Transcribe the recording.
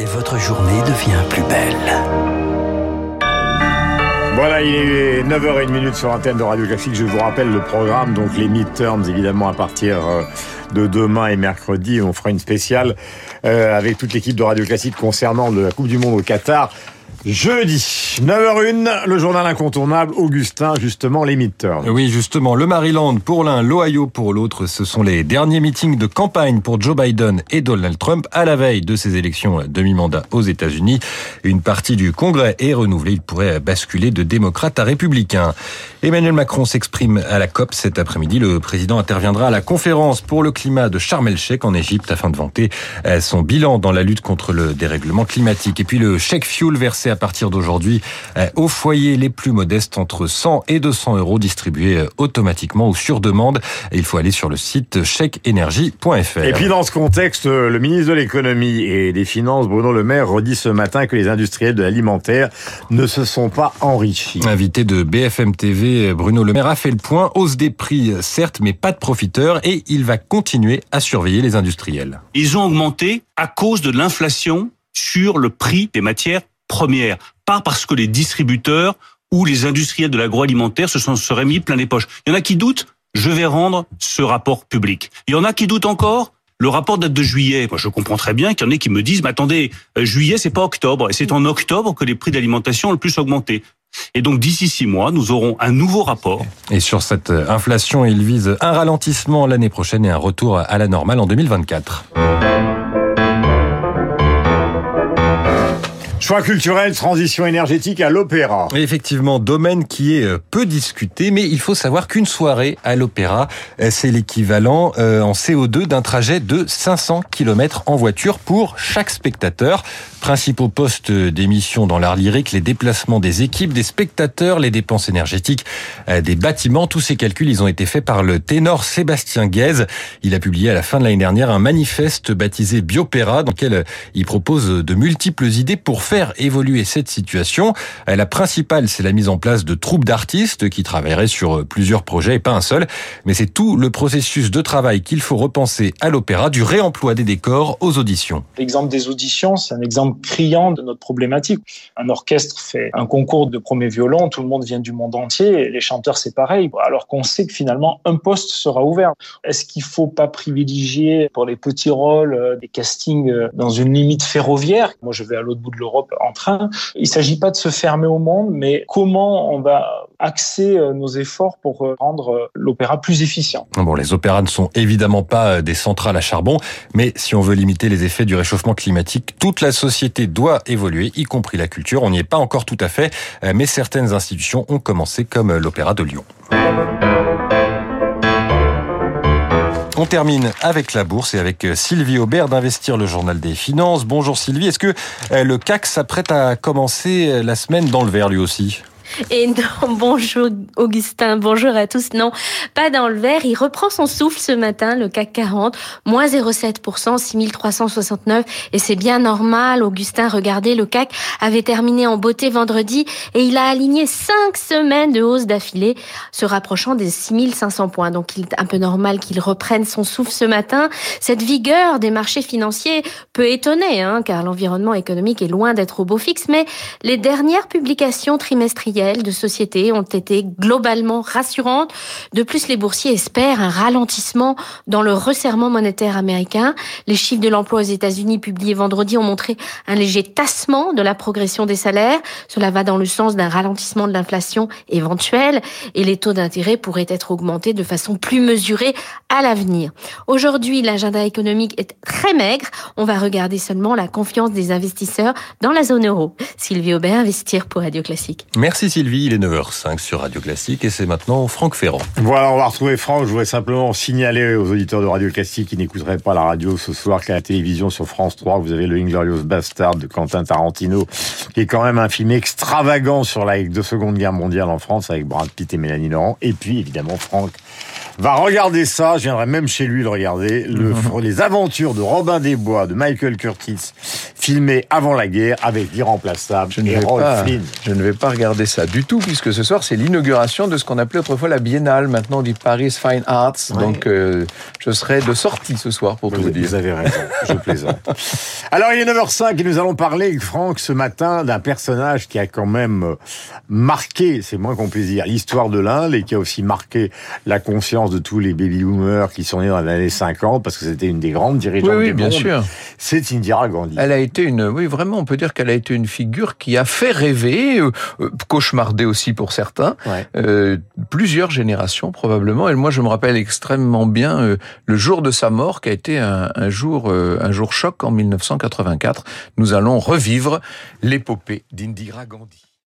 et votre journée devient plus belle. Voilà, il est 9h01 sur antenne de Radio Classique. Je vous rappelle le programme, donc les midterms, évidemment, à partir euh, de demain et mercredi. On fera une spéciale euh, avec toute l'équipe de Radio Classique concernant la Coupe du Monde au Qatar. Jeudi, 9h01, le journal incontournable, Augustin, justement, les midterms. Oui, justement, le Maryland pour l'un, l'Ohio pour l'autre, ce sont les derniers meetings de campagne pour Joe Biden et Donald Trump à la veille de ces élections demi-mandat aux États-Unis. Une partie du Congrès est renouvelée, il pourrait basculer de démocrate à républicain. Emmanuel Macron s'exprime à la COP cet après-midi. Le président interviendra à la conférence pour le climat de Sharm el-Sheikh en Égypte afin de vanter son bilan dans la lutte contre le dérèglement climatique. Et puis le chèque fuel versé à partir d'aujourd'hui euh, aux foyers les plus modestes entre 100 et 200 euros distribués euh, automatiquement ou sur demande. il faut aller sur le site chèqueénergie.fr. Et puis dans ce contexte, le ministre de l'économie et des finances, Bruno Le Maire, redit ce matin que les industriels de l'alimentaire ne se sont pas enrichis. Invité de BFM TV, Bruno Le Maire a fait le point. Hausse des prix, certes, mais pas de profiteurs et il va continuer à surveiller les industriels. Ils ont augmenté à cause de l'inflation sur le prix des matières première, pas parce que les distributeurs ou les industriels de l'agroalimentaire se sont seraient mis plein les poches. Il y en a qui doutent, je vais rendre ce rapport public. Il y en a qui doutent encore, le rapport date de juillet. Moi, je comprends très bien qu'il y en ait qui me disent, mais attendez, euh, juillet, c'est pas octobre. Et c'est en octobre que les prix d'alimentation ont le plus augmenté. Et donc, d'ici six mois, nous aurons un nouveau rapport. Et sur cette inflation, il vise un ralentissement l'année prochaine et un retour à la normale en 2024. Choix culturel, transition énergétique à l'opéra. Effectivement, domaine qui est euh, peu discuté, mais il faut savoir qu'une soirée à l'opéra, euh, c'est l'équivalent euh, en CO2 d'un trajet de 500 km en voiture pour chaque spectateur. Principaux postes d'émission dans l'art lyrique, les déplacements des équipes, des spectateurs, les dépenses énergétiques des bâtiments, tous ces calculs, ils ont été faits par le ténor Sébastien Guèze. Il a publié à la fin de l'année dernière un manifeste baptisé Biopéra, dans lequel il propose de multiples idées pour faire évoluer cette situation. La principale, c'est la mise en place de troupes d'artistes qui travailleraient sur plusieurs projets et pas un seul. Mais c'est tout le processus de travail qu'il faut repenser à l'opéra, du réemploi des décors aux auditions. L'exemple des auditions, c'est un exemple criant de notre problématique. Un orchestre fait un concours de premier violon, tout le monde vient du monde entier, les chanteurs c'est pareil, alors qu'on sait que finalement un poste sera ouvert. Est-ce qu'il faut pas privilégier pour les petits rôles euh, des castings euh, dans une limite ferroviaire? Moi je vais à l'autre bout de l'Europe en train. Il ne s'agit pas de se fermer au monde, mais comment on va axer euh, nos efforts pour euh, rendre euh, l'opéra plus efficient? Bon, les opéras ne sont évidemment pas des centrales à charbon, mais si on veut limiter les effets du réchauffement climatique, toute la société doit évoluer, y compris la culture. On n'y est pas encore tout à fait, mais certaines institutions ont commencé comme l'Opéra de Lyon. On termine avec la bourse et avec euh, Sylvie Aubert d'Investir le Journal des Finances. Bonjour Sylvie, est-ce que euh, le CAC s'apprête à commencer euh, la semaine dans le vert lui aussi? et non, bonjour Augustin, bonjour à tous. Non, pas dans le vert. Il reprend son souffle ce matin, le CAC 40, moins 0,7%, 6369. Et c'est bien normal. Augustin, regardez, le CAC avait terminé en beauté vendredi et il a aligné cinq semaines de hausse d'affilée, se rapprochant des 6500 points. Donc il est un peu normal qu'il reprenne son souffle ce matin. Cette vigueur des marchés financiers peut étonner, hein, car l'environnement économique est loin d'être au beau fixe, mais les dernières publications trimestrielles de sociétés ont été globalement rassurantes. De plus, les boursiers espèrent un ralentissement dans le resserrement monétaire américain. Les chiffres de l'emploi aux États-Unis publiés vendredi ont montré un léger tassement de la progression des salaires. Cela va dans le sens d'un ralentissement de l'inflation éventuel et les taux d'intérêt pourraient être augmentés de façon plus mesurée à l'avenir. Aujourd'hui, l'agenda économique est très maigre. On va regarder seulement la confiance des investisseurs dans la zone euro. Sylvie Aubert, Investir pour Radio Classique. Merci Sylvie, il est 9h05 sur Radio Classique et c'est maintenant Franck Ferrand. Voilà, on va retrouver Franck. Je voudrais simplement signaler aux auditeurs de Radio Classique qui n'écouteraient pas la radio ce soir qu'à la télévision sur France 3, vous avez le Inglorious Bastard de Quentin Tarantino, qui est quand même un film extravagant sur la Seconde Guerre mondiale en France avec Brad Pitt et Mélanie Laurent. Et puis, évidemment, Franck va regarder ça. Je viendrai même chez lui le regarder. Le, Les aventures de Robin des Bois, de Michael Curtis filmé avant la guerre avec l'irremplaçable Je ne, vais Errol pas, Flynn. je ne vais pas regarder ça du tout, puisque ce soir, c'est l'inauguration de ce qu'on appelait autrefois la Biennale. Maintenant, on dit Paris Fine Arts. Donc, euh, je serai de sortie ce soir, pour tout Vous, vous dire. vous avez raison, je plaisante. Alors, il est 9h05 et nous allons parler, Franck, ce matin, d'un personnage qui a quand même euh, marqué, c'est moins qu'on puisse dire, l'histoire de l'Inde et qui a aussi marqué la conscience de tous les baby-boomers qui sont nés dans les années 50 parce que c'était une des grandes dirigeantes Oui, oui, du bien monde. sûr. C'est Indira Gandhi. Elle a été une, oui, vraiment, on peut dire qu'elle a été une figure qui a fait rêver, euh, euh, cauchemarder aussi pour certains, Ouais. euh, plusieurs générations probablement. Et moi, je me rappelle extrêmement bien euh, le jour de sa mort, qui a été un, un jour, un jour choc en 1984. Nous allons revivre l'épopée d'Indira Gandhi.